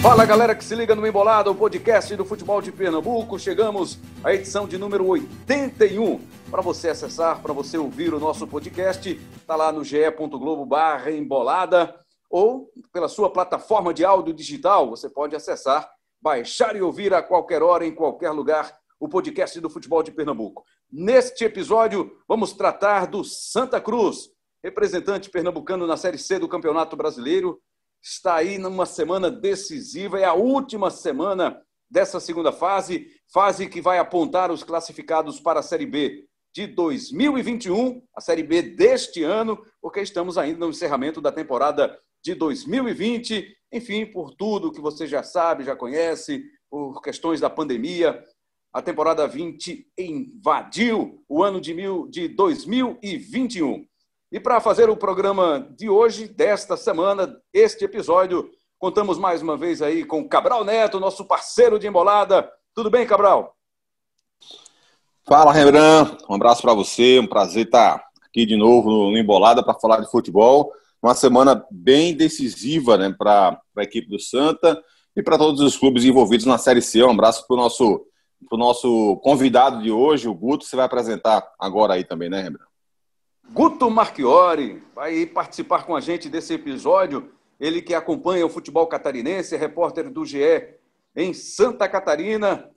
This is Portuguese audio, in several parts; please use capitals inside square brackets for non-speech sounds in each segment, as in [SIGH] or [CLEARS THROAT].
Fala galera que se liga no Embolada, o podcast do futebol de Pernambuco. Chegamos à edição de número 81. Para você acessar, para você ouvir o nosso podcast, está lá no ge.globo barra embolada ou pela sua plataforma de áudio digital. Você pode acessar, baixar e ouvir a qualquer hora, em qualquer lugar, o podcast do futebol de Pernambuco. Neste episódio, vamos tratar do Santa Cruz, representante pernambucano na Série C do Campeonato Brasileiro está aí numa semana decisiva, é a última semana dessa segunda fase, fase que vai apontar os classificados para a Série B de 2021, a Série B deste ano, porque estamos ainda no encerramento da temporada de 2020, enfim, por tudo que você já sabe, já conhece, por questões da pandemia, a temporada 20 invadiu o ano de, mil, de 2021. E para fazer o programa de hoje, desta semana, este episódio, contamos mais uma vez aí com Cabral Neto, nosso parceiro de embolada. Tudo bem, Cabral? Fala, Rembrandt. Um abraço para você. Um prazer estar aqui de novo no Embolada para falar de futebol. Uma semana bem decisiva né, para a equipe do Santa e para todos os clubes envolvidos na Série C. Um abraço para o nosso, nosso convidado de hoje, o Guto, você vai apresentar agora aí também, né, Rembrandt? Guto Marchiori vai participar com a gente desse episódio. Ele que acompanha o futebol catarinense, é repórter do GE em Santa Catarina.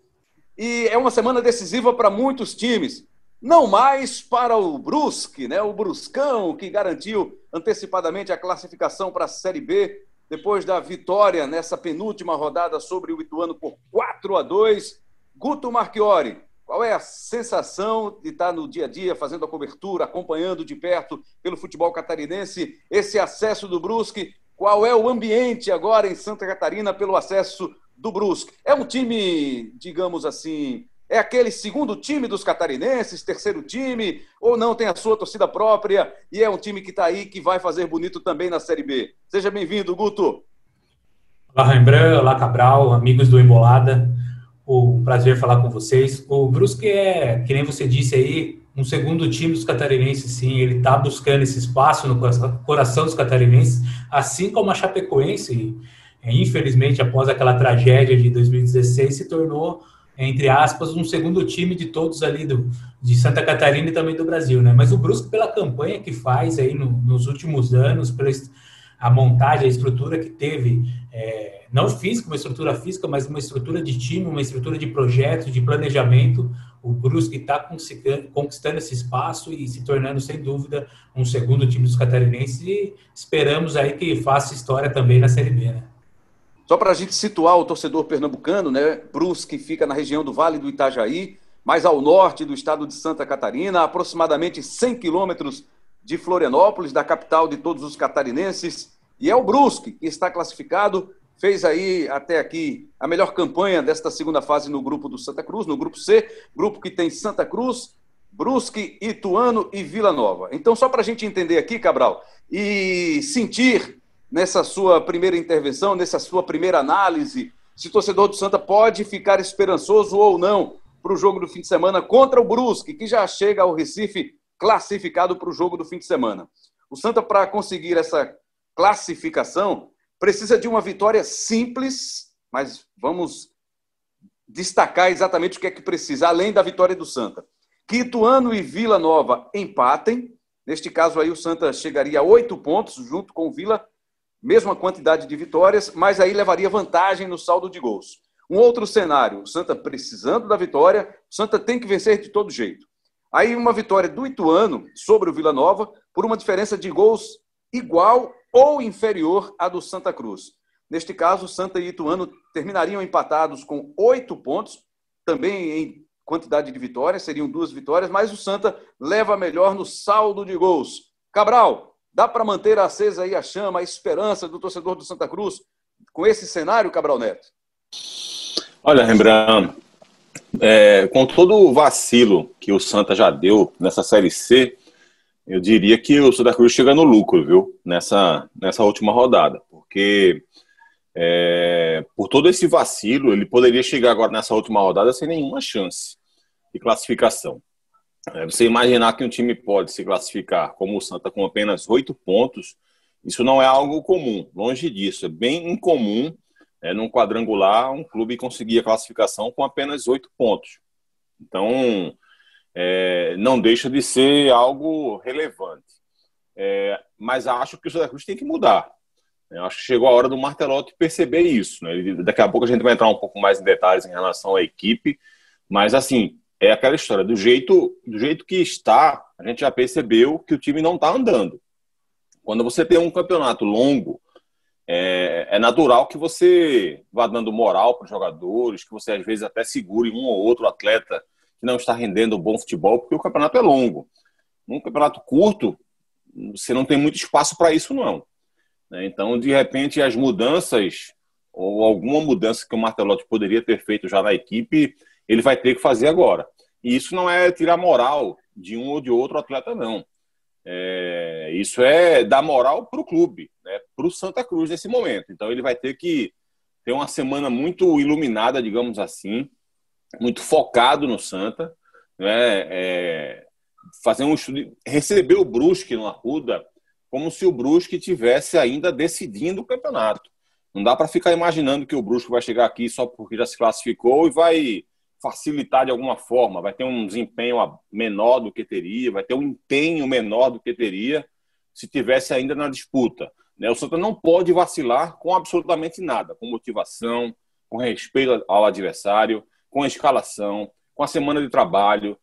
E é uma semana decisiva para muitos times. Não mais para o Brusque, né? o Bruscão, que garantiu antecipadamente a classificação para a Série B, depois da vitória nessa penúltima rodada sobre o Ituano por 4 a 2. Guto Marchiori, qual é a sensação de estar no dia a dia fazendo a cobertura, acompanhando de perto pelo futebol catarinense esse acesso do Brusque? Qual é o ambiente agora em Santa Catarina pelo acesso do Brusque? É um time, digamos assim, é aquele segundo time dos catarinenses, terceiro time, ou não tem a sua torcida própria e é um time que está aí que vai fazer bonito também na Série B? Seja bem-vindo, Guto. Olá, Rembrandt, olá, Cabral, amigos do Embolada um prazer falar com vocês. O Brusque é, que nem você disse aí, um segundo time dos catarinenses, sim. Ele está buscando esse espaço no coração dos catarinenses, assim como a Chapecoense, infelizmente, após aquela tragédia de 2016, se tornou, entre aspas, um segundo time de todos ali do, de Santa Catarina e também do Brasil, né? Mas o Brusque, pela campanha que faz aí no, nos últimos anos, pela a montagem, a estrutura que teve, é, não física, uma estrutura física, mas uma estrutura de time, uma estrutura de projeto, de planejamento. O Brusque está conquistando esse espaço e se tornando, sem dúvida, um segundo time dos catarinenses e esperamos aí que faça história também na Série B, né? Só para a gente situar o torcedor pernambucano, né? Brusque fica na região do Vale do Itajaí, mais ao norte do estado de Santa Catarina, aproximadamente 100 quilômetros de Florianópolis, da capital de todos os catarinenses. E é o Brusque que está classificado, fez aí até aqui a melhor campanha desta segunda fase no grupo do Santa Cruz, no grupo C, grupo que tem Santa Cruz, Brusque, Ituano e Vila Nova. Então, só para a gente entender aqui, Cabral, e sentir nessa sua primeira intervenção, nessa sua primeira análise, se o torcedor do Santa pode ficar esperançoso ou não para o jogo do fim de semana contra o Brusque, que já chega ao Recife classificado para o jogo do fim de semana. O Santa, para conseguir essa classificação, precisa de uma vitória simples, mas vamos destacar exatamente o que é que precisa, além da vitória do Santa. Que Ituano e Vila Nova empatem. Neste caso aí, o Santa chegaria a oito pontos, junto com o Vila, mesma quantidade de vitórias, mas aí levaria vantagem no saldo de gols. Um outro cenário, o Santa precisando da vitória, o Santa tem que vencer de todo jeito. Aí uma vitória do Ituano sobre o Vila Nova por uma diferença de gols igual ou inferior à do Santa Cruz. Neste caso, Santa e Ituano terminariam empatados com oito pontos, também em quantidade de vitórias, seriam duas vitórias, mas o Santa leva melhor no saldo de gols. Cabral, dá para manter acesa aí a chama, a esperança do torcedor do Santa Cruz com esse cenário, Cabral Neto? Olha, Rembrandt, é, com todo o vacilo que o Santa já deu nessa Série C, Eu diria que o Santa Cruz chega no lucro, viu? Nessa, nessa última rodada. Porque é, por todo esse vacilo, ele poderia chegar agora nessa última rodada sem nenhuma chance de classificação. É, você imaginar que um time pode se classificar como o Santa com apenas oito pontos, isso não é algo comum, longe disso. É bem incomum, é, num quadrangular, um clube conseguir a classificação com apenas oito pontos. Então, é, não deixa de ser algo relevante. É, mas acho que o Santa Cruz tem que mudar. Eu acho que chegou a hora do Martelotti perceber isso. Né? Daqui a pouco a gente vai entrar um pouco mais em detalhes em relação à equipe, mas assim, é aquela história, do jeito, do jeito que está, a gente já percebeu que o time não está andando. Quando você tem um campeonato longo, é, é, natural que você vá dando moral para os jogadores, que você às vezes até segure um ou outro atleta que não está rendendo bom futebol, porque o campeonato é longo. Num campeonato curto, você não tem muito espaço para isso, não. Né? Então, de repente, as mudanças, ou alguma mudança que o Martelotti poderia ter feito já na equipe, ele vai ter que fazer agora. E isso não é tirar moral de um ou de outro atleta, não. É, isso é dar moral para o clube, né, para o Santa Cruz nesse momento. Então ele vai ter que ter uma semana muito iluminada, digamos assim, muito focado no Santa, né, é, fazer um estudo, receber o Brusque no Arruda como se o Brusque tivesse ainda decidindo o campeonato. Não dá para ficar imaginando que o Brusque vai chegar aqui só porque já se classificou e vai facilitar de alguma forma, vai ter um desempenho menor do que teria, vai ter um empenho menor do que teria se tivesse ainda na disputa. Né? O Santa não pode vacilar com absolutamente nada, com motivação, com respeito ao adversário, com a escalação, com a semana de trabalho.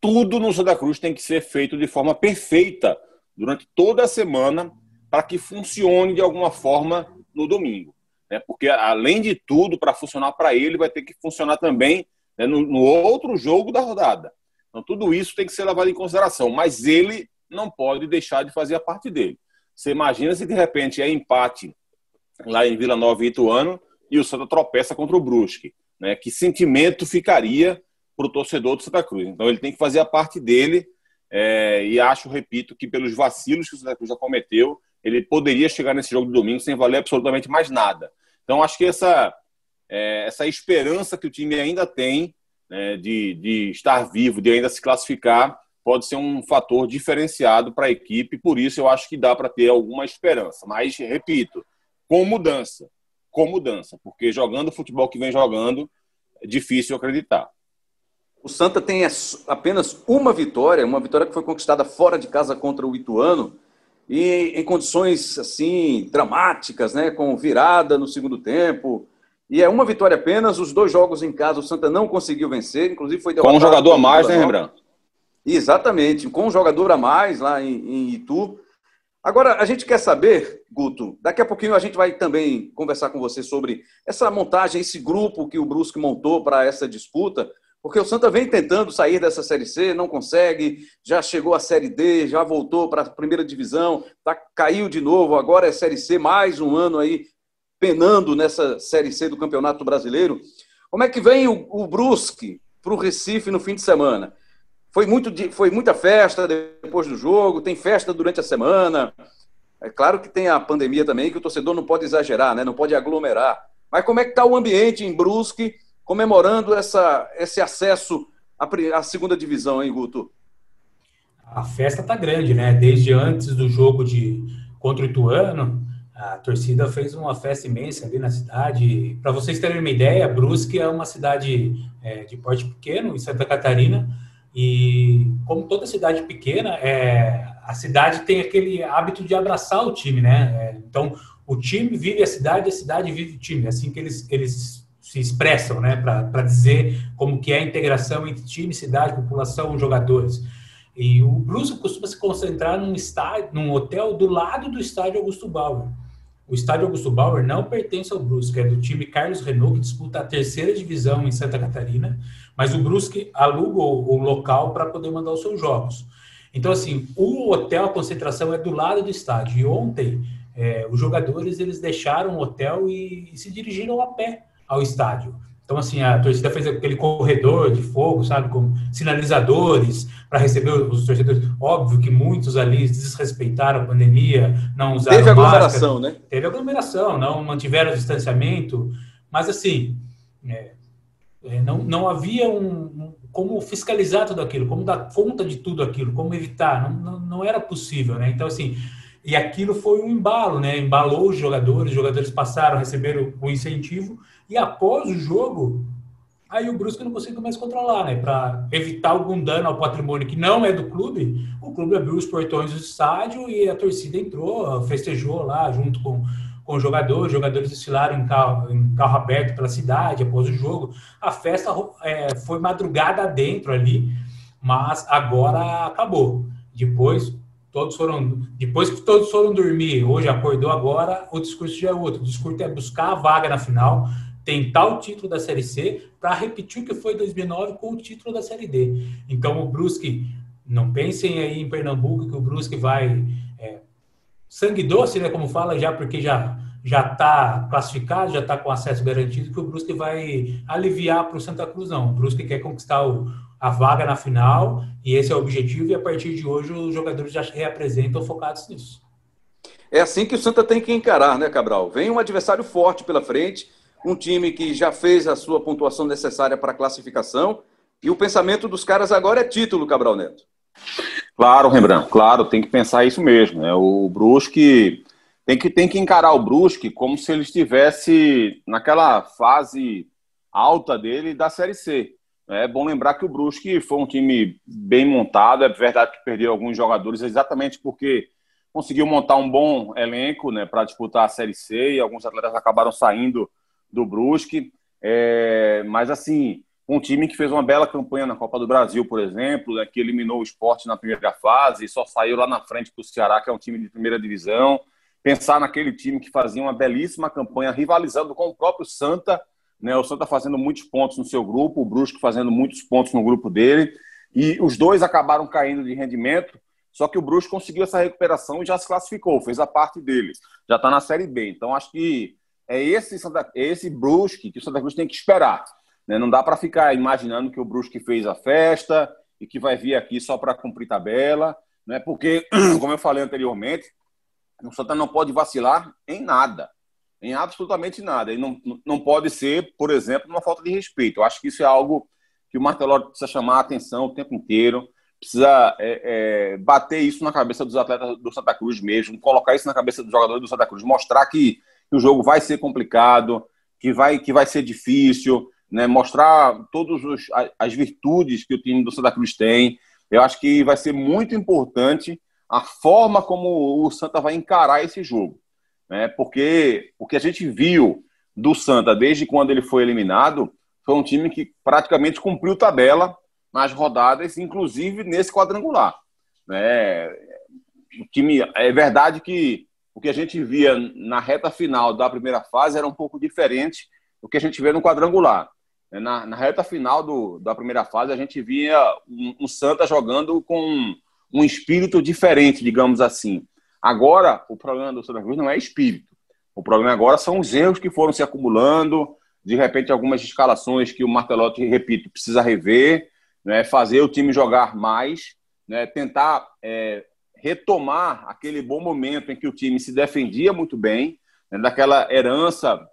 Tudo no Santa Cruz tem que ser feito de forma perfeita durante toda a semana para que funcione de alguma forma no domingo. Né? Porque, além de tudo, para funcionar para ele, vai ter que funcionar também né, no, no, outro jogo da rodada. Então, tudo isso tem que ser levado em consideração. Mas ele não pode deixar de fazer a parte dele. Você imagina se de repente é empate lá em Vila Nova e Ituano e o Santa tropeça contra o Brusque. Né? Que sentimento ficaria para o torcedor do Santa Cruz? Então, ele tem que fazer a parte dele é, e acho, repito, que pelos vacilos que o Santa Cruz já cometeu, ele poderia chegar nesse jogo de domingo sem valer absolutamente mais nada. Então, acho que essa, é, essa esperança que o time ainda tem né, de, de estar vivo, de ainda se classificar, pode ser um fator diferenciado para a equipe. Por isso, eu acho que dá para ter alguma esperança. Mas, repito, com mudança. Com mudança. Porque jogando o futebol que vem jogando, é difícil acreditar. O Santa tem apenas uma vitória, uma vitória que foi conquistada fora de casa contra o Ituano, e em condições assim dramáticas, né, com virada no segundo tempo. E é uma vitória apenas, os dois jogos em casa o Santa não conseguiu vencer, inclusive foi derrotado. Com um jogador a mais, né, Rembrandt? Exatamente, com um jogador a mais lá em, em Itu. Agora, a gente quer saber, Guto, daqui a pouquinho a gente vai também conversar com você sobre essa montagem, esse grupo que o Brusque montou para essa disputa. Porque o Santa vem tentando sair dessa Série C, não consegue, já chegou à Série D, já voltou para a primeira divisão, tá, caiu de novo, agora é Série C, mais um ano aí penando nessa Série C do Campeonato Brasileiro. Como é que vem o, o Brusque para o Recife no fim de semana? Foi, muito, foi muita festa depois do jogo, tem festa durante a semana. É claro que tem a pandemia também, que o torcedor não pode exagerar, né? não pode aglomerar. Mas como é que está o ambiente em Brusque comemorando essa, esse acesso à, à segunda divisão, hein, Guto? A festa tá grande, né? Desde antes do jogo de contra o Ituano, a torcida fez uma festa imensa ali na cidade. Para vocês terem uma ideia, Brusque é uma cidade é, de porte pequeno, em Santa Catarina, e como toda cidade pequena, é, a cidade tem aquele hábito de abraçar o time, né? É, então, o time vive a cidade, a cidade vive o time. É assim que eles, eles se expressam, né, para dizer como que é a integração entre time, cidade, população, jogadores. E o Brusque costuma se concentrar num estádio, num hotel do lado do estádio Augusto Bauer. O estádio Augusto Bauer não pertence ao Brusque, é do time Carlos Renault, que disputa a terceira divisão em Santa Catarina, mas o Brusque aluga o, local para poder mandar os seus jogos. Então, assim, o hotel, a concentração é do lado do estádio. E ontem, é, os jogadores, eles deixaram o hotel e, e se dirigiram a pé ao estádio. Então, assim, a torcida fez aquele corredor de fogo, sabe, com sinalizadores para receber os torcedores. Óbvio que muitos ali desrespeitaram a pandemia, não usaram Teve aglomeração, máscara. né? Teve aglomeração, não mantiveram o distanciamento, mas, assim, é, é, não, não havia um, como fiscalizar tudo aquilo, como dar conta de tudo aquilo, como evitar, não, não, não era possível, né? Então, assim, e aquilo foi um embalo, né? Embalou os jogadores, os jogadores passaram a receber o, incentivo, e após o jogo, aí o Brusque não conseguiu mais controlar, né? Para evitar algum dano ao patrimônio que não é do clube, o clube abriu os portões do estádio e a torcida entrou, festejou lá junto com, com jogadores, jogadores desfilaram em carro, em carro aberto pela cidade após o jogo. A festa é, foi madrugada dentro ali, mas agora acabou. Depois todos foram depois que todos foram dormir, hoje acordou agora, o discurso já é outro. O discurso é buscar a vaga na final, tentar o título da Série C para repetir o que foi 2009 com o título da Série D. Então o Brusque, não pensem aí em Pernambuco que o Brusque vai sangue doce, né, como fala já porque já já está classificado, já está com acesso garantido, que o Brusque vai aliviar para o Santa Cruz, não. O Brusque quer conquistar o, a vaga na final, e esse é o objetivo, e a partir de hoje os jogadores já se reapresentam focados nisso. É assim que o Santa tem que encarar, né, Cabral? Vem um adversário forte pela frente, um time que já fez a sua pontuação necessária para a classificação, e o pensamento dos caras agora é título, Cabral Neto. Claro, Rembrandt, claro, tem que pensar isso mesmo. Né? O Brusque tem que, tem que encarar o Brusque como se ele estivesse naquela fase alta dele da Série C. É bom lembrar que o Brusque foi um time bem montado. É verdade que perdeu alguns jogadores exatamente porque conseguiu montar um bom elenco né, para disputar a Série C e alguns atletas acabaram saindo do Brusque. É, mas, assim, um time que fez uma bela campanha na Copa do Brasil, por exemplo, né, que eliminou o esporte na primeira fase e só saiu lá na frente para o Ceará, que é um time de primeira divisão. Pensar naquele time que fazia uma belíssima campanha rivalizando com o próprio Santa né? O Santa fazendo muitos pontos no seu grupo, o Brusque fazendo muitos pontos no grupo dele. E os dois acabaram caindo de rendimento, só que o Brusque conseguiu essa recuperação e já se classificou, fez a parte dele. Já está na Série B. Então acho que é esse, Santa, é esse Brusque que o Santa Cruz tem que esperar. Né? Não dá para ficar imaginando que o Brusque fez a festa e que vai vir aqui só para cumprir tabela, né? porque, [CLEARS THROAT] como eu falei anteriormente, o Santa não pode vacilar em nada em absolutamente nada. E não, não pode ser, por exemplo, uma falta de respeito. Eu acho que isso é algo que o Martelotto precisa chamar a atenção o tempo inteiro, precisa é, é, bater isso na cabeça dos atletas do Santa Cruz mesmo, colocar isso na cabeça dos jogadores do Santa Cruz, mostrar que, o jogo vai ser complicado, que vai, que vai ser difícil, né? mostrar todas as virtudes que o time do Santa Cruz tem. Eu acho que vai ser muito importante a forma como o Santa vai encarar esse jogo né? Porque o que a gente viu do Santa desde quando ele foi eliminado foi um time que praticamente cumpriu tabela nas rodadas, inclusive nesse quadrangular. Né? O time é verdade que o que a gente via na reta final da primeira fase era um pouco diferente do que a gente vê no quadrangular. Na, na reta final do, da primeira fase, a gente via um, um Santa jogando com um espírito diferente, digamos assim. Agora, o problema do Santa Cruz não é espírito. O problema agora são os erros que foram se acumulando, de repente algumas escalações que o Martelotti, repito, precisa rever, né, fazer o time jogar mais, né, tentar é, retomar aquele bom momento em que o time se defendia muito bem, né, daquela herança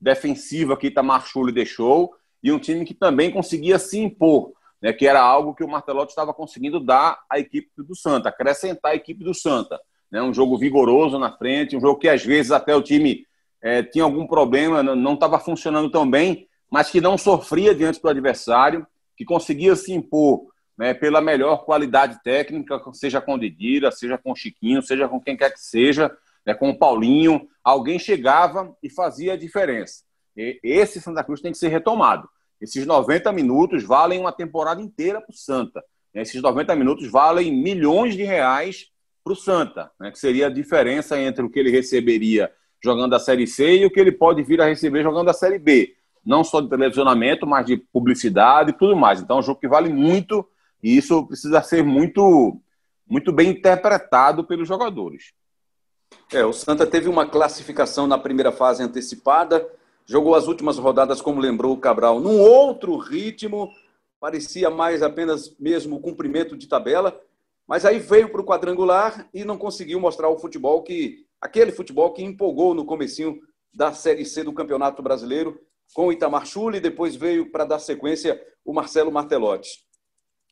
defensiva que Itamar Schulli deixou, e um time que também conseguia se impor, né, que era algo que o Martelotti estava conseguindo dar à equipe do Santa, acrescentar a equipe do Santa né? um jogo vigoroso na frente, um jogo que às vezes até o time é, tinha algum problema, não estava funcionando tão bem, mas que não sofria diante do adversário, que conseguia se impor né, pela melhor qualidade técnica, seja com o Didira, seja com o Chiquinho, seja com quem quer que seja, né, com o Paulinho, alguém chegava e fazia a diferença. Esse Santa Cruz tem que ser retomado. Esses 90 minutos valem uma temporada inteira para o Santa. Esses 90 minutos valem milhões de reais para o Santa, né, que seria a diferença entre o que ele receberia jogando a Série C e o que ele pode vir a receber jogando a Série B. Não só de televisionamento, mas de publicidade e tudo mais. Então é um jogo que vale muito e isso precisa ser muito, muito bem interpretado pelos jogadores. É, o Santa teve uma classificação na primeira fase antecipada, jogou as últimas rodadas, como lembrou o Cabral, num outro ritmo, parecia mais apenas mesmo cumprimento de tabela, mas aí veio para o quadrangular e não conseguiu mostrar o futebol que aquele futebol que empolgou no comecinho da Série C do Campeonato Brasileiro com o Itamar Chuli, depois veio para dar sequência o Marcelo Martelotti.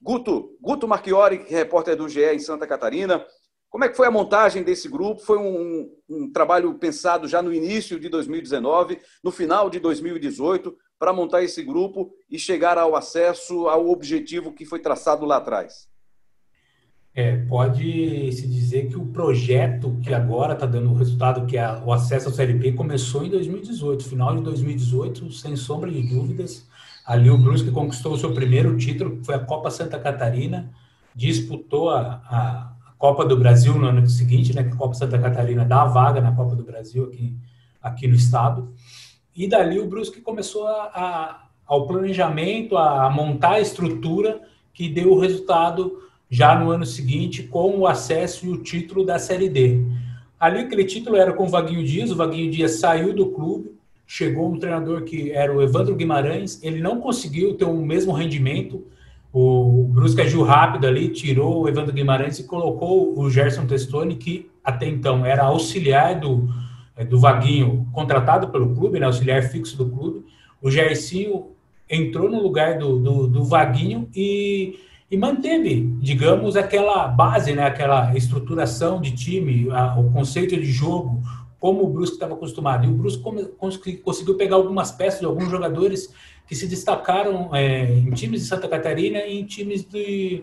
Guto, Guto Marchiori, repórter do GE em Santa Catarina, como é que foi a montagem desse grupo? Foi um, um, trabalho pensado já no início de 2019, no final de 2018, para montar esse grupo e chegar ao acesso ao objetivo que foi traçado lá atrás? É, pode se dizer que o projeto que agora está dando o resultado, que é o acesso ao CLP, começou em 2018, final de 2018, sem sombra de dúvidas. Ali o Brusque conquistou o seu primeiro título, que foi a Copa Santa Catarina, disputou a, a Copa do Brasil no ano seguinte, né, que a Copa Santa Catarina dá a vaga na Copa do Brasil aqui, aqui no estado. E dali o Brusque começou a, a, ao planejamento, a, montar a estrutura que deu o resultado já no ano seguinte com o acesso e o título da Série D. Ali aquele título era com o Vaguinho Dias, o Vaguinho Dias saiu do clube, chegou um treinador que era o Evandro Guimarães, ele não conseguiu ter o mesmo rendimento, o Brusque agiu rápido ali, tirou o Evandro Guimarães e colocou o Gerson Testoni, que até então era auxiliar do, eh, do Vaguinho, contratado pelo clube, né, auxiliar fixo do clube. O Gercinho entrou no lugar do, do, do Vaguinho e, e, manteve, digamos, aquela base, né, aquela estruturação de time, a, o conceito de jogo, como o Brusque estava acostumado. E o Brusque conseguiu pegar algumas peças de alguns jogadores que se destacaram é, em times de Santa Catarina e em times de,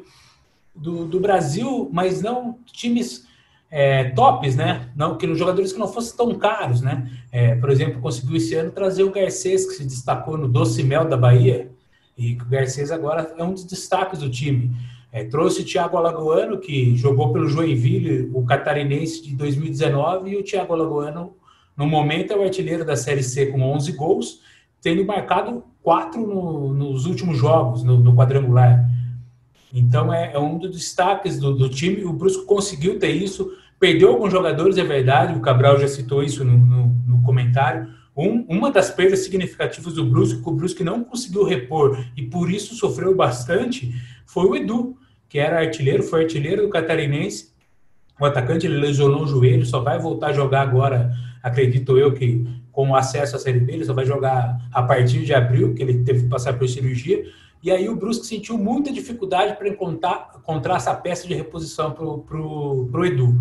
do, do Brasil, mas não times é, tops, né? Não, que jogadores que não fossem tão caros, né? É, por exemplo, conseguiu esse ano trazer o Garcês, que se destacou no Doce Mel da Bahia, e o Garcês agora é um dos destaques do time. É, trouxe o Thiago Alagoano, que jogou pelo Joinville, o catarinense de 2019, e o Thiago Alagoano, no momento, é o artilheiro da Série C com 11 gols, tendo marcado quatro no, nos últimos jogos, no, no quadrangular. Então é, é, um dos destaques do, do, time. O Brusco conseguiu ter isso, perdeu alguns jogadores, é verdade. O Cabral já citou isso no, no, no comentário. Um, uma das perdas significativas do Brusco, que o Brusco não conseguiu repor e por isso sofreu bastante, foi o Edu, que era artilheiro, foi artilheiro do Catarinense. O atacante ele lesionou o joelho, só vai voltar a jogar agora, acredito eu que com acesso à Série B, ele só vai jogar a partir de abril, que ele teve que passar por cirurgia. E aí o Brusque sentiu muita dificuldade para encontrar, encontrar essa peça de reposição para o Edu.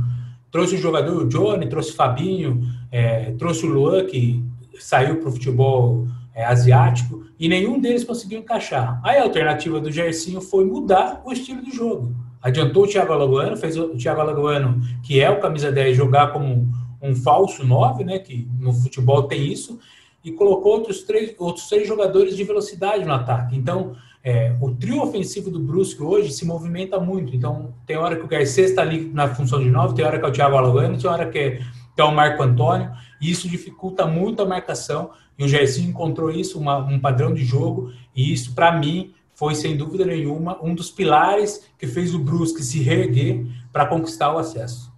Trouxe o jogador, o Johnny, trouxe o Fabinho, é, trouxe o Luan, que saiu para o futebol é, asiático, e nenhum deles conseguiu encaixar. Aí a alternativa do Gersinho foi mudar o estilo de jogo. Adiantou o Thiago Alagoano, fez o Thiago Alagoano, que é o camisa 10, jogar como um falso 9, né, que no futebol tem isso, e colocou outros três, outros três jogadores de velocidade no ataque. Então, é, o trio ofensivo do Brusque hoje se movimenta muito. Então, tem hora que o Garcês está ali na função de 9, tem hora que é o Thiago Alagano, tem hora que é, que é o Marco Antônio, e isso dificulta muito a marcação, e o Gersinho encontrou isso, uma, um padrão de jogo, e isso, para mim, foi, sem dúvida nenhuma, um dos pilares que fez o Brusque se reerguer para conquistar o acesso.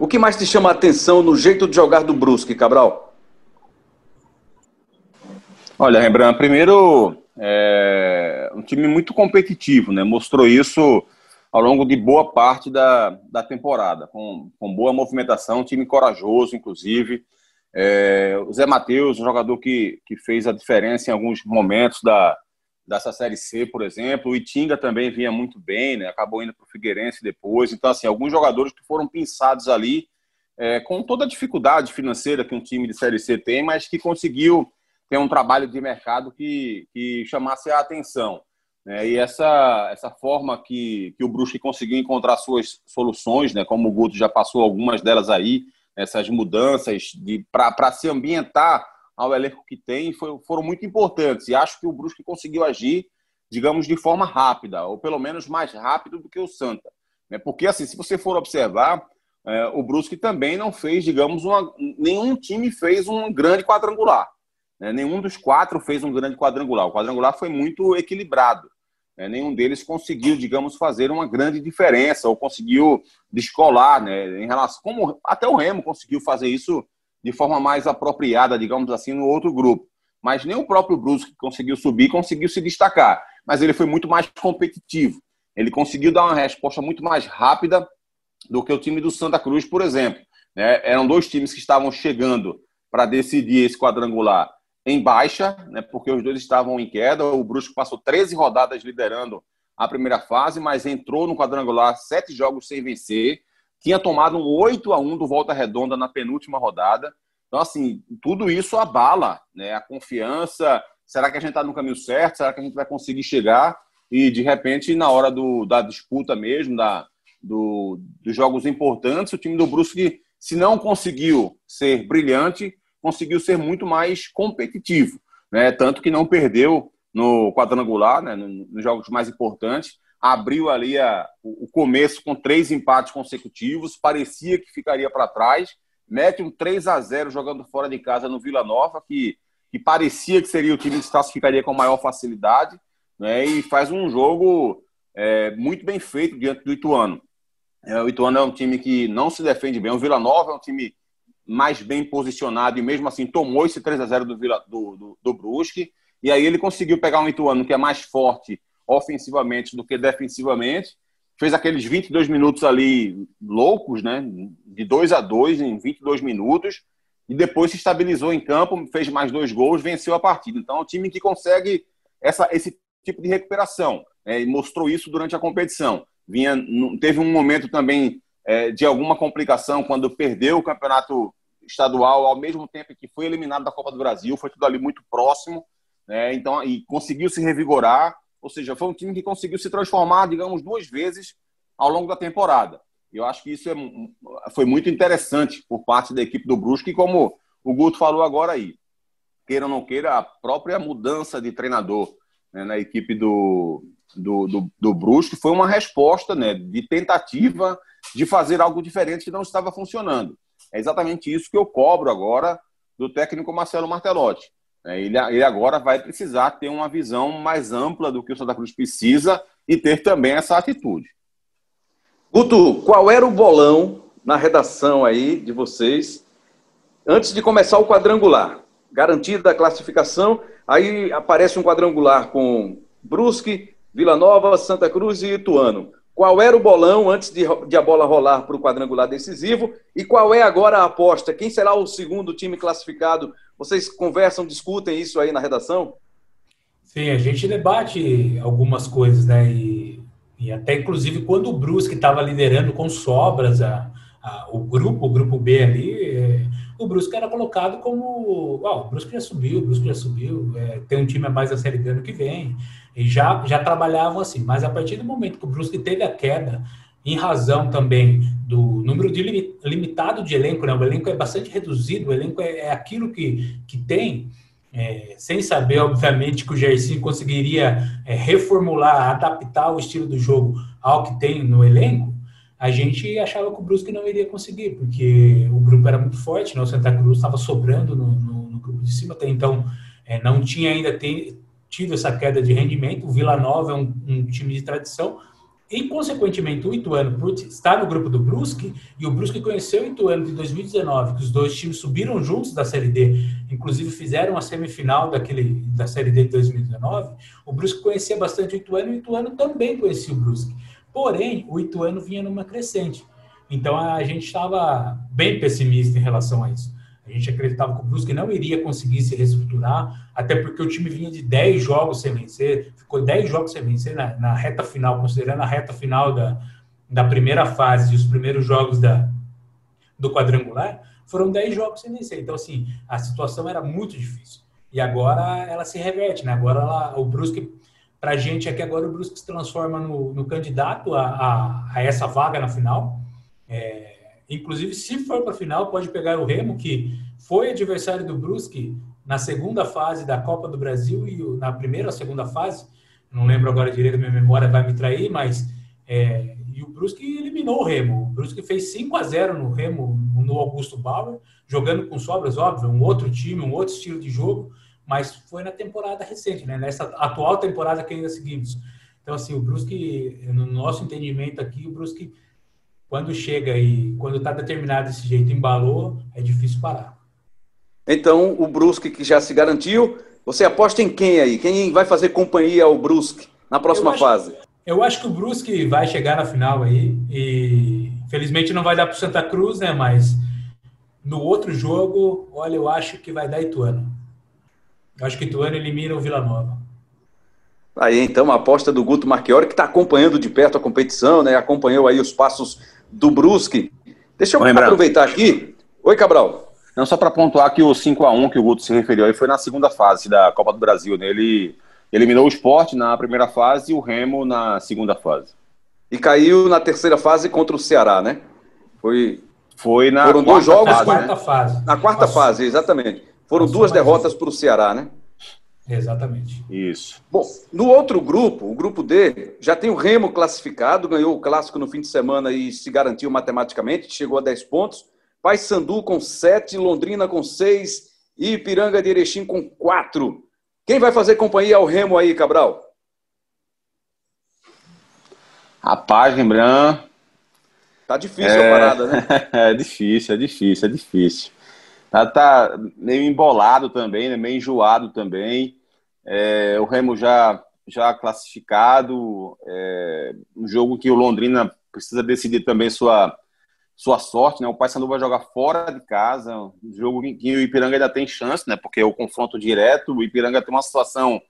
O que mais te chama a atenção no jeito de jogar do Brusque, Cabral? Olha, Rembrandt, primeiro, é um time muito competitivo, né? Mostrou isso ao longo de boa parte da, da temporada, com, com boa movimentação, um time corajoso, inclusive. É, o Zé Matheus, um jogador que, que fez a diferença em alguns momentos da, dessa Série C, por exemplo. O Itinga também vinha muito bem, né? acabou indo para o Figueirense depois. Então, assim, alguns jogadores que foram pinçados ali é, com toda a dificuldade financeira que um time de Série C tem, mas que conseguiu ter um trabalho de mercado que, que chamasse a atenção. Né? E essa, essa forma que, que o Brusque conseguiu encontrar suas soluções, né? como o Guto já passou algumas delas aí, essas mudanças para se ambientar ao elenco que tem foi, foram muito importantes. E acho que o Brusque conseguiu agir, digamos, de forma rápida, ou pelo menos mais rápido do que o Santa. Né? Porque, assim, se você for observar, é, o Brusque também não fez, digamos, uma, nenhum time fez um grande quadrangular. Né? Nenhum dos quatro fez um grande quadrangular. O quadrangular foi muito equilibrado. Né? Nenhum deles conseguiu, digamos, fazer uma grande diferença ou conseguiu descolar, né? Em relação, como até o Remo conseguiu fazer isso de forma mais apropriada, digamos assim, no outro grupo. Mas nem o próprio Brusque que conseguiu subir conseguiu se destacar. Mas ele foi muito mais competitivo. Ele conseguiu dar uma resposta muito mais rápida do que o time do Santa Cruz, por exemplo. Né? Eram dois times que estavam chegando para decidir esse quadrangular em baixa, né? porque os dois estavam em queda. O Brusque passou 13 rodadas liderando a primeira fase, mas entrou no quadrangular sete jogos sem vencer tinha tomado um 8 a 1 do Volta Redonda na penúltima rodada. Então, assim, tudo isso abala né, a confiança. Será que a gente está no caminho certo? Será que a gente vai conseguir chegar? E, de repente, na hora do, da disputa mesmo, da, do, dos jogos importantes, o time do Brusque, se não conseguiu ser brilhante, conseguiu ser muito mais competitivo. Né? Tanto que não perdeu no quadrangular, né, nos jogos mais importantes abriu ali a, o começo com três empates consecutivos, parecia que ficaria para trás, mete um 3 a 0 jogando fora de casa no Vila Nova, que, que parecia que seria o time que se classificaria com maior facilidade, né, e faz um jogo é, muito bem feito diante do Ituano. É, o Ituano é um time que não se defende bem, o Vila Nova é um time mais bem posicionado e mesmo assim tomou esse 3 a 0 do, Vila, do, do, do Brusque, e aí ele conseguiu pegar um Ituano que é mais forte ofensivamente do que defensivamente. Fez aqueles 22 minutos ali loucos, né? De 2 a 2 em 22 minutos. E depois se estabilizou em campo, fez mais dois gols, venceu a partida. Então, é um time que consegue essa, esse tipo de recuperação. Né? E mostrou isso durante a competição. Vinha, teve um momento também é, de alguma complicação quando perdeu o campeonato estadual ao mesmo tempo que foi eliminado da Copa do Brasil. Foi tudo ali muito próximo. Né? Então, e conseguiu se revigorar. Ou seja, foi um time que conseguiu se transformar, digamos, duas vezes ao longo da temporada. Eu acho que isso é, foi muito interessante por parte da equipe do Brusque, como o Guto falou agora aí. Queira ou não queira, a própria mudança de treinador né, na equipe do, do, do, do Brusque foi uma resposta né, de tentativa de fazer algo diferente que não estava funcionando. É exatamente isso que eu cobro agora do técnico Marcelo Martelotti. É, ele, ele agora vai precisar ter uma visão mais ampla do que o Santa Cruz precisa e ter também essa atitude. Guto, qual era o bolão na redação aí de vocês antes de começar o quadrangular? Garantida a classificação, aí aparece um quadrangular com Brusque, Vila Nova, Santa Cruz e Ituano. Qual era o bolão antes de, de a bola rolar para o quadrangular decisivo? E qual é agora a aposta? Quem será o segundo time classificado vocês conversam, discutem isso aí na redação? Sim, a gente debate algumas coisas, né? E, e até inclusive quando o Brusque estava liderando com sobras a, a, o grupo, o grupo B ali, é, o Brusque era colocado como, oh, o Brusque já subiu, o Brusque já subiu, é, tem um time a mais da Série B ano que vem, e já, já trabalhavam assim, mas a partir do momento que o Brusque teve a queda, em razão também do número de limitado de elenco, né? o elenco é bastante reduzido, o elenco é, é aquilo que, que tem, é, sem saber, obviamente, que o Gerson conseguiria é, reformular, adaptar o estilo do jogo ao que tem no elenco, a gente achava que o Brusque não iria conseguir, porque o grupo era muito forte, né? o Santa Cruz estava sobrando no, no, no, grupo de cima, até então é, não tinha ainda tido essa queda de rendimento, o Vila Nova é um, um time de tradição, e, consequentemente, o Ituano estar no grupo do Brusque, e o Brusque conheceu o Ituano de 2019, que os dois times subiram juntos da Série D, inclusive fizeram a semifinal daquele, da Série D de 2019, o Brusque conhecia bastante o Ituano, e o Ituano também conhecia o Brusque. Porém, o Ituano vinha numa crescente. Então, a gente estava bem pessimista em relação a isso. A gente acreditava que o Brusque não iria conseguir se reestruturar, até porque o time vinha de 10 jogos sem vencer, ficou 10 jogos sem vencer na, na reta final, considerando a reta final da, da primeira fase e os primeiros jogos da, do quadrangular, foram 10 jogos sem vencer. Então, assim, a situação era muito difícil. E agora ela se reverte, né? Agora ela, o Brusque, para a gente aqui, agora o Brusque se transforma no, no candidato a, a, a, essa vaga na final. É, Inclusive, se for para a final, pode pegar o Remo, que foi adversário do Brusque na segunda fase da Copa do Brasil e na primeira ou segunda fase. Não lembro agora direito, minha memória vai me trair, mas é, e o Brusque eliminou o Remo. O Brusque fez 5 a 0 no Remo, no Augusto Bauer, jogando com sobras, óbvio, um outro time, um outro estilo de jogo, mas foi na temporada recente, né? nessa atual temporada que ainda seguimos. Então, assim, o Brusque, no nosso entendimento aqui, o Brusque quando chega e quando está determinado desse jeito, embalou, é difícil parar. Então, o Brusque que já se garantiu, você aposta em quem aí? Quem vai fazer companhia ao Brusque na próxima eu acho, fase? Eu acho que o Brusque vai chegar na final aí e infelizmente não vai dar para o Santa Cruz, né? Mas no outro jogo, olha, eu acho que vai dar Ituano. Eu acho que Ituano elimina o Vila Nova. Aí então a aposta do Guto Marchiori, que está acompanhando de perto a competição, né? Acompanhou aí os passos do Brusque. Deixa eu aproveitar aqui. Oi, Cabral. Não, só para pontuar que o 5 a 1 que o Guto se referiu aí foi na segunda fase da Copa do Brasil. Né? Ele eliminou o esporte na primeira fase e o Remo na segunda fase. E caiu na terceira fase contra o Ceará, né? Foi. Foi na Foram dois jogos. Na quarta fase. Na quarta Nossa. fase, exatamente. Foram Nossa, duas derrotas para o Ceará, né? Exatamente. Isso. Bom, no outro grupo, o grupo D, já tem o Remo classificado, ganhou o clássico no fim de semana e se garantiu matematicamente, chegou a 10 pontos. Paysandu com 7, Londrina com 6 e Ipiranga de Erechim com 4. Quem vai fazer companhia ao Remo aí, Cabral? Rapaz, Rembrandt. Tá difícil é... a parada, né? [LAUGHS] é difícil, é difícil, é difícil. Tá, tá meio embolado também, né? meio enjoado também. É, o Remo já, já classificado. É, um jogo que o Londrina precisa decidir também sua, sua sorte, né? O Paysandu vai jogar fora de casa, um jogo que o Ipiranga ainda tem chance, né? Porque é o confronto direto, o Ipiranga tem uma situação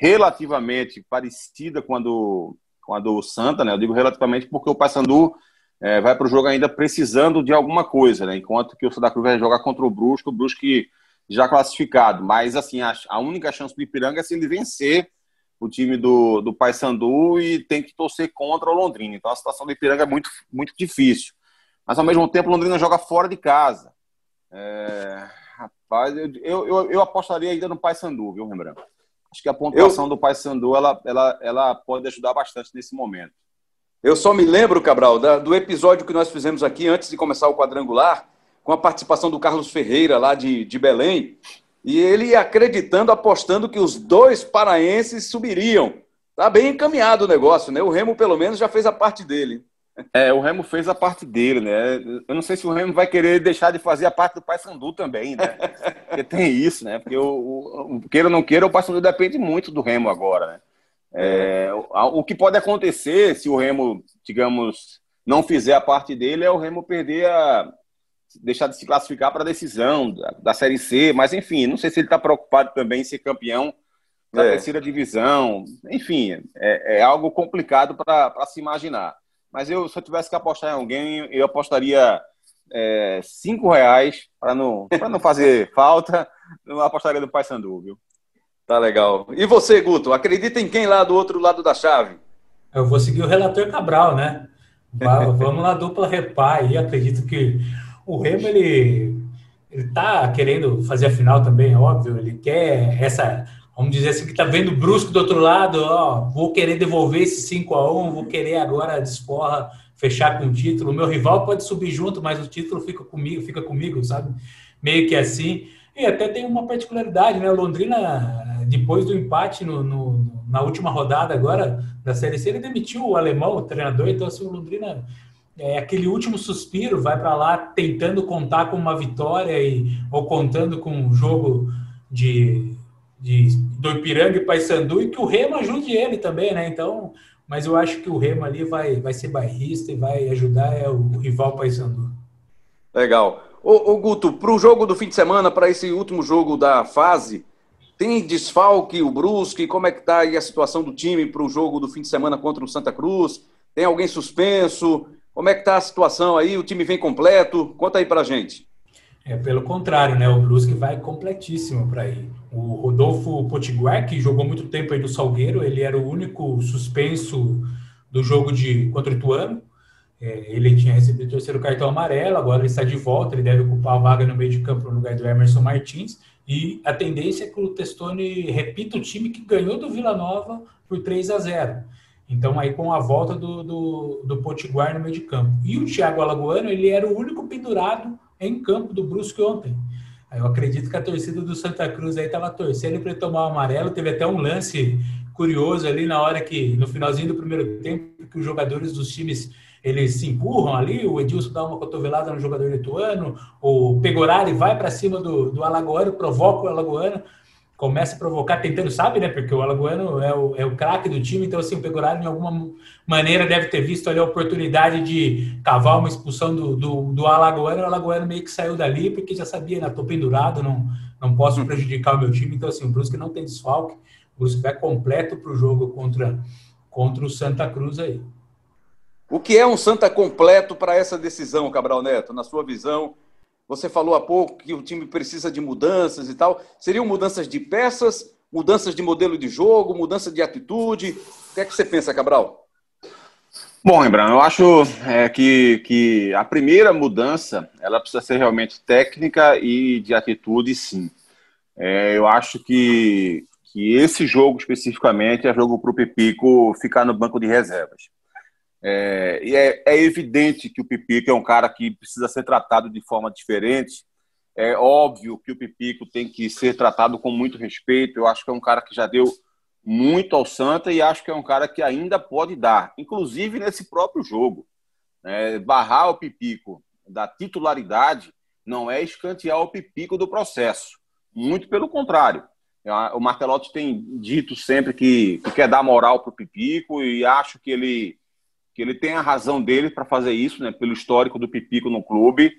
relativamente parecida com a do, com a do Santa, né? Eu digo relativamente porque o Paysandu é, vai para o jogo ainda precisando de alguma coisa, né? Enquanto que o Santa Cruz vai jogar contra o Brusco, o Brusque já classificado. Mas, assim, a, a única chance do Ipiranga é se ele vencer o time do, do Paysandu e tem que torcer contra o Londrina. Então a situação do Ipiranga é muito, muito difícil mas ao mesmo tempo Londrina joga fora de casa. É, rapaz, eu, eu, eu, apostaria ainda no Paysandu, viu, Rembrandt? Acho que a pontuação eu... do Paysandu ela, ela, ela pode ajudar bastante nesse momento. Eu só me lembro, Cabral, da, do episódio que nós fizemos aqui antes de começar o quadrangular, com a participação do Carlos Ferreira, lá de, de Belém, e ele acreditando, apostando que os dois paraenses subiriam. Tá bem encaminhado o negócio, né? O Remo, pelo menos, já fez a parte dele. É, o Remo fez a parte dele, né? Eu não sei se o Remo vai querer deixar de fazer a parte do Paysandu também, né? [LAUGHS] Porque tem isso, né? Porque o, o queira ou não queira, o Paysandu depende muito do Remo agora, né? É, o, o que pode acontecer se o Remo, digamos, não fizer a parte dele é o Remo perder a deixar de se classificar para a decisão da, da, Série C, mas enfim, não sei se ele está preocupado também em ser campeão da é. terceira divisão, enfim, é, é algo complicado para se imaginar. Mas eu, se eu tivesse que apostar em alguém, eu apostaria é, cinco reais para não, não fazer [LAUGHS] falta. Eu apostaria do Paysandu, viu? Tá legal. E você, Guto? Acredita em quem lá do outro lado da chave? Eu vou seguir o relator Cabral, né? Vamos na dupla repar aí. Acredito que o Remo, ele, ele tá querendo fazer a final também, óbvio. Ele quer essa vamos dizer assim, que está vendo brusco do outro lado, ó, vou querer devolver esse 5 a 1 vou querer agora desporra, fechar com o título. Meu rival pode subir junto, mas o título fica comigo, fica comigo, sabe? Meio que assim. E até tem uma particularidade, né? O Londrina, depois do empate no, no, na última rodada agora da Série C, ele demitiu o alemão, o treinador, então assim, o Londrina é aquele último suspiro, vai para lá tentando contar com uma vitória e, ou contando com um jogo de de, do Ipiranga e Paysandu e que o Remo ajude ele também, né? Então, mas eu acho que o Remo ali vai, vai ser bairrista e vai ajudar é, o, o rival Paysandu. Legal. Ô, ô Guto, para o jogo do fim de semana, para esse último jogo da fase, tem desfalque o Brusque? Como é que está aí a situação do time para o jogo do fim de semana contra o Santa Cruz? Tem alguém suspenso? Como é que está a situação aí? O time vem completo? Conta aí para gente. É pelo contrário, né? O Brusque vai completíssimo para ir. O Rodolfo Potiguar, que jogou muito tempo aí no Salgueiro, ele era o único suspenso do jogo de contra o Ituano. É, ele tinha recebido o terceiro cartão amarelo, agora ele está de volta, ele deve ocupar a vaga no meio de campo no lugar do Emerson Martins. E a tendência é que o Testoni repita o time que ganhou do Vila Nova por 3 a 0. Então, aí com a volta do, do, do Potiguar no meio de campo. E o Thiago Alagoano, ele era o único pendurado em campo do Brusque ontem. Eu acredito que a torcida do Santa Cruz aí estava torcendo para ele tomar o amarelo. Teve até um lance curioso ali na hora que, no finalzinho do primeiro tempo, que os jogadores dos times eles se empurram ali, o Edilson dá uma cotovelada no jogador lituano, o Pegorari vai para cima do, do Alagoano, provoca o Alagoano, começa a provocar, tentando, sabe, né? Porque o Alagoano é o, é o craque do time, então assim, o Pegorari, de alguma maneira, deve ter visto ali a oportunidade de cavar uma expulsão do, do, do Alagoano, o Alagoano meio que saiu dali, porque já sabia, né? Tô pendurado, não, não posso prejudicar o meu time, então assim, o Brusque não tem desfalque, o Brusque vai completo para o jogo contra, contra o Santa Cruz aí. O que é um Santa completo para essa decisão, Cabral Neto, na sua visão? Você falou há pouco que o time precisa de mudanças e tal. Seriam mudanças de peças, mudanças de modelo de jogo, mudança de atitude? O que é que você pensa, Cabral? Bom, Rembrandt, eu acho é, que, que a primeira mudança ela precisa ser realmente técnica e de atitude, sim. É, eu acho que, que esse jogo especificamente é jogo para o Pipico ficar no banco de reservas. É, e é, é, evidente que o Pipico é um cara que precisa ser tratado de forma diferente. É óbvio que o Pipico tem que ser tratado com muito respeito. Eu acho que é um cara que já deu muito ao Santa e acho que é um cara que ainda pode dar, inclusive nesse próprio jogo. É, barrar o Pipico da titularidade não é escantear o Pipico do processo. Muito pelo contrário. O Martelotti tem dito sempre que, que quer dar moral para o Pipico e acho que ele que ele tem a razão dele para fazer isso, né, pelo histórico do Pipico no clube,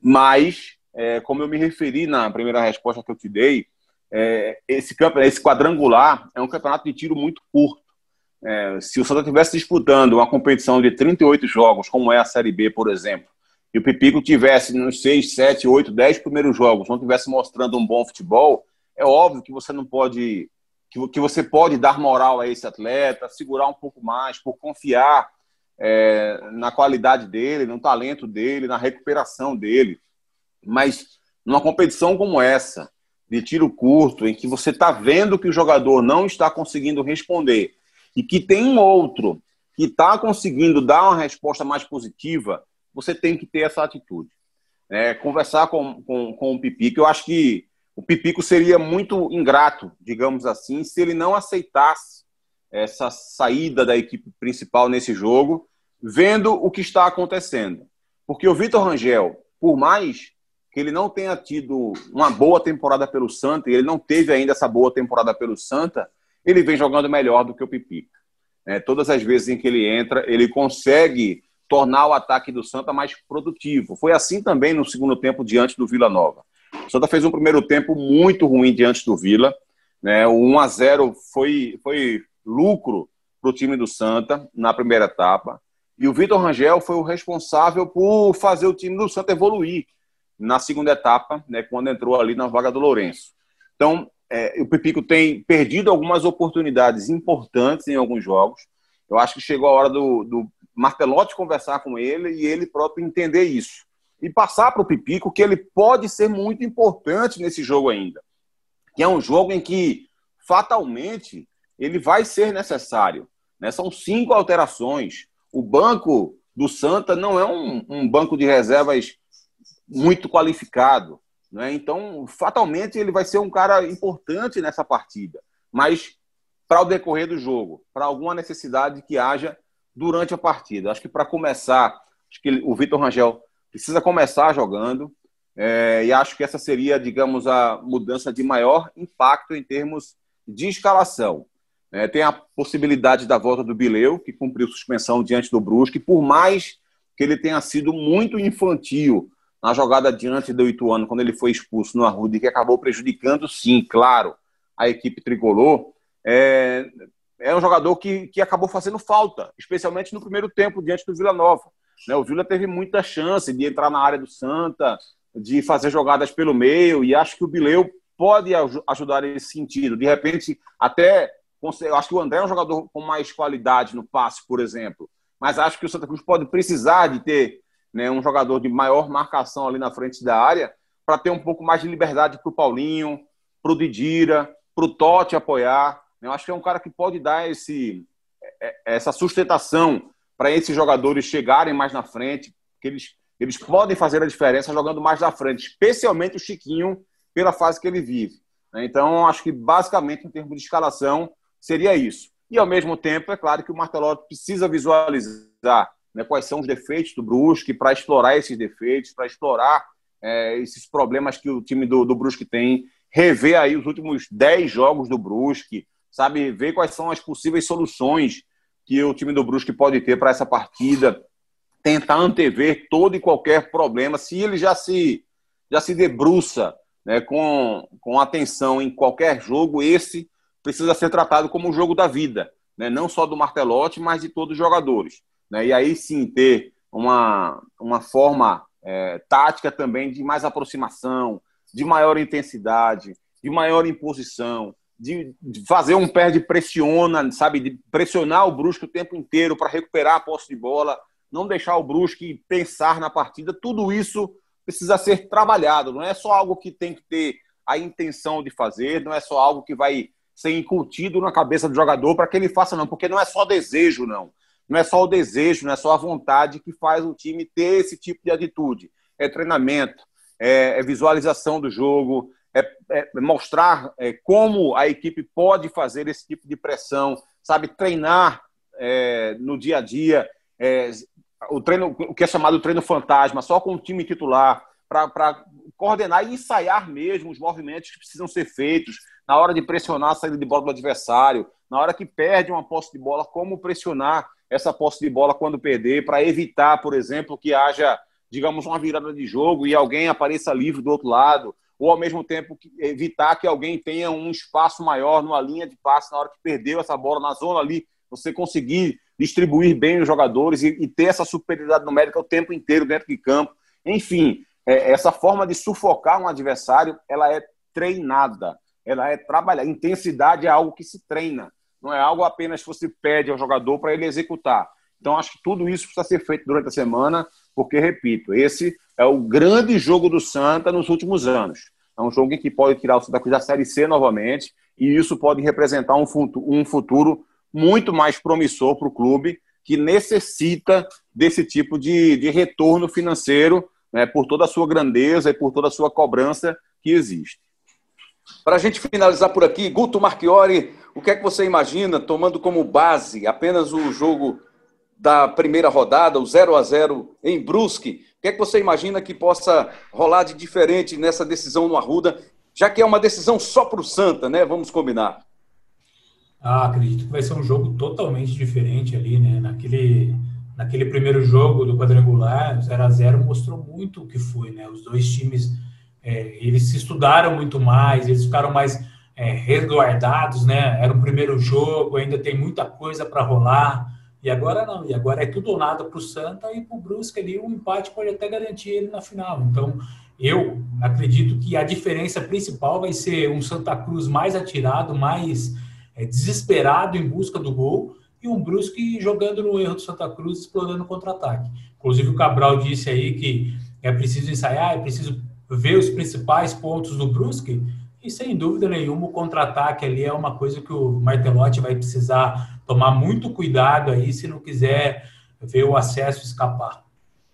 mas, é, como eu me referi na primeira resposta que eu te dei, é, esse, esse quadrangular é um campeonato de tiro muito curto. É, se o Santa estivesse disputando uma competição de 38 jogos, como é a Série B, por exemplo, e o Pipico tivesse nos 6, 7, 8, 10 primeiros jogos, não estivesse mostrando um bom futebol, é óbvio que você não pode, que, você pode dar moral a esse atleta, segurar um pouco mais, por confiar é, na qualidade dele, no talento dele, na recuperação dele. Mas numa competição como essa, de tiro curto, em que você está vendo que o jogador não está conseguindo responder e que tem um outro que está conseguindo dar uma resposta mais positiva, você tem que ter essa atitude. É, conversar com, com, com o Pipico, eu acho que o Pipico seria muito ingrato, digamos assim, se ele não aceitasse essa saída da equipe principal nesse jogo, vendo o que está acontecendo. Porque o Vitor Rangel, por mais que ele não tenha tido uma boa temporada pelo Santa, e ele não teve ainda essa boa temporada pelo Santa, ele vem jogando melhor do que o Pipico. É, todas as vezes em que ele entra, ele consegue tornar o ataque do Santa mais produtivo. Foi assim também no segundo tempo diante do Vila Nova. O Santa fez um primeiro tempo muito ruim diante do Vila. Né? O 1 a 0 foi, foi lucro para o time do Santa na primeira etapa. E o Vitor Rangel foi o responsável por fazer o time do Santa evoluir na segunda etapa, né, quando entrou ali na vaga do Lourenço. Então, é, o Pipico tem perdido algumas oportunidades importantes em alguns jogos. Eu acho que chegou a hora do, do Martelotti conversar com ele e ele próprio entender isso. E passar para o Pipico que ele pode ser muito importante nesse jogo ainda. Que é um jogo em que, fatalmente, ele vai ser necessário. Né? São cinco alterações. O banco do Santa não é um, um banco de reservas muito qualificado. Né? Então, fatalmente, ele vai ser um cara importante nessa partida. Mas para o decorrer do jogo, para alguma necessidade que haja durante a partida. Acho que para começar, acho que o Vitor Rangel precisa começar jogando. É, e acho que essa seria, digamos, a mudança de maior impacto em termos de escalação. É, tem a possibilidade da volta do Bileu, que cumpriu suspensão diante do Brusque, por mais que ele tenha sido muito infantil na jogada diante do Ituano, quando ele foi expulso no Arruda, que acabou prejudicando, sim, claro, a equipe tricolor. É, é um jogador que, que acabou fazendo falta, especialmente no primeiro tempo, diante do Vila Nova. Né? O Vila teve muita chance de entrar na área do Santa, de fazer jogadas pelo meio, e acho que o Bileu pode ajudar nesse sentido. De repente, até eu acho que o André é um jogador com mais qualidade no passe, por exemplo. Mas acho que o Santa Cruz pode precisar de ter né, um jogador de maior marcação ali na frente da área para ter um pouco mais de liberdade para o Paulinho, para o Didira, para o Totti apoiar. Eu acho que é um cara que pode dar esse, é, é, essa sustentação para esses jogadores chegarem mais na frente, que eles, eles podem fazer a diferença jogando mais na frente, especialmente o Chiquinho, pela fase que ele vive. Então, acho que basicamente, em termos de escalação, seria isso. E, ao mesmo tempo, é claro que o Martelotti precisa visualizar né, quais são os defeitos do Brusque, para explorar esses defeitos, para explorar é, esses problemas que o time do, do Brusque tem, rever aí os últimos 10 jogos do Brusque, sabe, ver quais são as possíveis soluções que o time do Brusque pode ter para essa partida, tentar antever todo e qualquer problema, se ele já se já se debruça né, com, com atenção em qualquer jogo, esse precisa ser tratado como o jogo da vida, né, não só do Martelotti, mas de todos os jogadores. Né, e aí sim ter uma, uma forma é, tática também de mais aproximação, de maior intensidade, de maior imposição, de, de fazer um pé de pressiona, sabe, de pressionar o Brusque o tempo inteiro para recuperar a posse de bola, não deixar o Brusque pensar na partida, tudo isso precisa ser trabalhado, não é só algo que tem que ter a intenção de fazer, não é só algo que vai ser incutido na cabeça do jogador para que ele faça, não, porque não é só desejo, não. Não é só o desejo, não é só a vontade que faz o time ter esse tipo de atitude. É treinamento, é, é visualização do jogo, é, é mostrar é, como a equipe pode fazer esse tipo de pressão, sabe, treinar é, no dia a dia, é, o treino, o que é chamado treino fantasma, só com o time titular, para coordenar e ensaiar mesmo os movimentos que precisam ser feitos na hora de pressionar a saída de bola do adversário, na hora que perde uma posse de bola, como pressionar essa posse de bola quando perder, para evitar, por exemplo, que haja, digamos, uma virada de jogo e alguém apareça livre do outro lado, ou ao mesmo tempo evitar que alguém tenha um espaço maior numa linha de passe na hora que perdeu essa bola na zona ali, você conseguir distribuir bem os jogadores e, e ter essa superioridade numérica o tempo inteiro dentro de campo. Enfim, é, essa forma de sufocar um adversário, ela é treinada, ela é trabalhada. Intensidade é algo que se treina, não é algo apenas que você pede ao jogador para ele executar. Então, acho que tudo isso precisa ser feito durante a semana, porque, repito, esse é o grande jogo do Santa nos últimos anos. É um jogo que pode tirar o Santa Cruz da Série C novamente, e isso pode representar um futuro muito mais promissor para o clube, que necessita desse tipo de, de retorno financeiro né, por toda a sua grandeza e por toda a sua cobrança que existe. Para a gente finalizar por aqui, Guto Marchiori, o que é que você imagina, tomando como base apenas o jogo da primeira rodada, o 0 a 0 em Brusque, o que é que você imagina que possa rolar de diferente nessa decisão no Arruda, já que é uma decisão só para o Santa, né? Vamos combinar. Ah, acredito que vai ser um jogo totalmente diferente ali, né? Naquele, naquele primeiro jogo do quadrangular, 0 a 0 mostrou muito o que foi, né? Os dois times, é, eles se estudaram muito mais, eles ficaram mais é, resguardados, né? Era o primeiro jogo, ainda tem muita coisa para rolar. E agora não, e agora é tudo ou nada para o Santa e para o Brusque ali, um empate pode até garantir ele na final. Então, eu acredito que a diferença principal vai ser um Santa Cruz mais atirado, mais é, desesperado em busca do gol e um Brusque jogando no erro do Santa Cruz, explorando contra-ataque. Inclusive o Cabral disse aí que é preciso ensaiar, é preciso ver os principais pontos do Brusque e sem dúvida nenhuma o contra-ataque ali é uma coisa que o Martelotti vai precisar tomar muito cuidado aí se não quiser ver o acesso escapar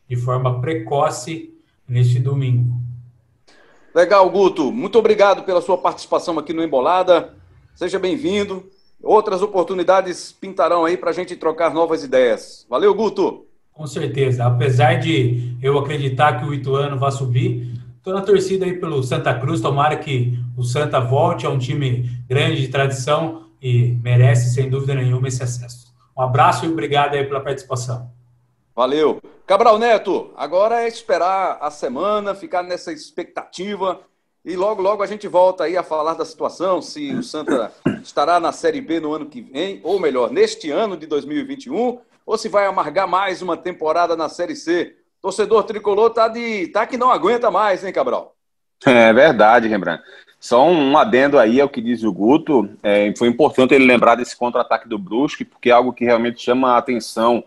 de forma precoce neste domingo. Legal, Guto. Muito obrigado pela sua participação aqui no Embolada. Seja bem-vindo. Outras oportunidades pintarão aí para a gente trocar novas ideias. Valeu, Guto. Com certeza. Apesar de eu acreditar que o Ituano vai subir, estou na torcida aí pelo Santa Cruz. Tomara que o Santa volte a um time grande de tradição e merece, sem dúvida nenhuma, esse acesso. Um abraço e obrigado aí pela participação. Valeu. Cabral Neto, agora é esperar a semana, ficar nessa expectativa e logo, logo a gente volta aí a falar da situação, se o Santa estará na Série B no ano que vem, ou melhor, neste ano de 2021, ou se vai amargar mais uma temporada na Série C. Torcedor tricolor tá, de, tá que não aguenta mais, hein, Cabral? É verdade, Rembrandt. Só um adendo aí ao que diz o Guto. É, foi importante ele lembrar desse contra-ataque do Brusque, porque é algo que realmente chama a atenção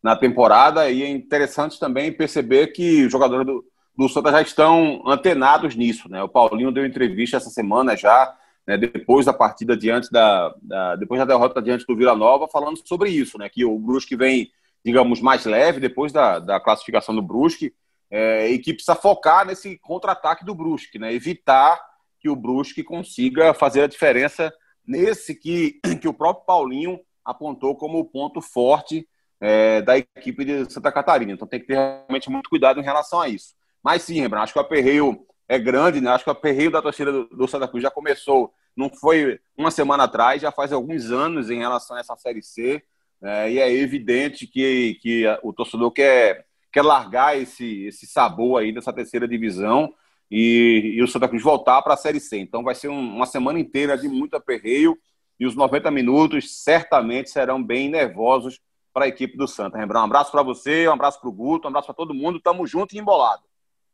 na temporada e é interessante também perceber que o jogador do, do Santa já estão antenados nisso. Né? O Paulinho deu entrevista essa semana já, né, depois da partida diante da, da, depois da derrota diante do Vila Nova, falando sobre isso, né? Que o Brusque vem, digamos, mais leve depois da, da classificação do Brusque, é, e que precisa focar nesse contra-ataque do Brusque, né? Evitar que o Brusque consiga fazer a diferença nesse que, [CLEARS THROAT] que o próprio Paulinho apontou como ponto forte é, da equipe de Santa Catarina. Então tem que ter realmente muito cuidado em relação a isso. Mas sim, Rembrandt, acho que o aperreio é grande, né? Acho que o aperreio da torcida do, do Santa Cruz já começou, não foi uma semana atrás, já faz alguns anos em relação a essa Série C. É, e é evidente que, que o torcedor quer, quer largar esse, esse sabor aí dessa terceira divisão e, e o Santa Cruz voltar para a Série C. Então vai ser um, uma semana inteira de muito aperreio e os 90 minutos certamente serão bem nervosos para a equipe do Santa. Rembrandt, um abraço para você, um abraço para o Guto, um abraço para todo mundo. Tamo junto e embolado.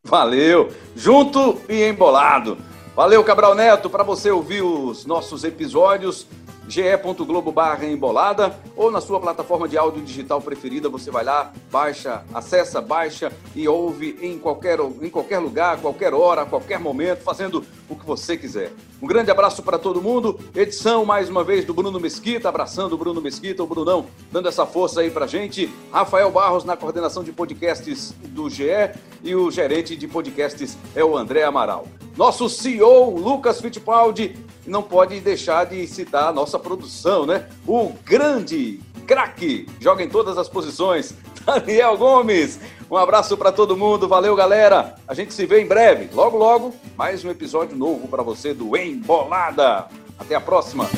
Valeu, junto e embolado. Valeu, Cabral Neto, para você ouvir os nossos episódios ge.globo barra embolada ou na sua plataforma de áudio digital preferida, você vai lá, baixa, acessa, baixa e ouve em qualquer, em qualquer lugar, qualquer hora, qualquer momento, fazendo o que você quiser. Um grande abraço para todo mundo. Edição mais uma vez do Bruno Mesquita, abraçando o Bruno Mesquita, o Brunão, dando essa força aí pra gente. Rafael Barros na coordenação de podcasts do GE e o gerente de podcasts é o André Amaral. Nosso CEO, Lucas Fittipaldi, não pode deixar de citar a nossa produção, né? O grande craque, joga em todas as posições, [LAUGHS] Daniel Gomes. Um abraço para todo mundo, valeu galera. A gente se vê em breve, logo logo, mais um episódio novo para você do Embolada. Até a próxima.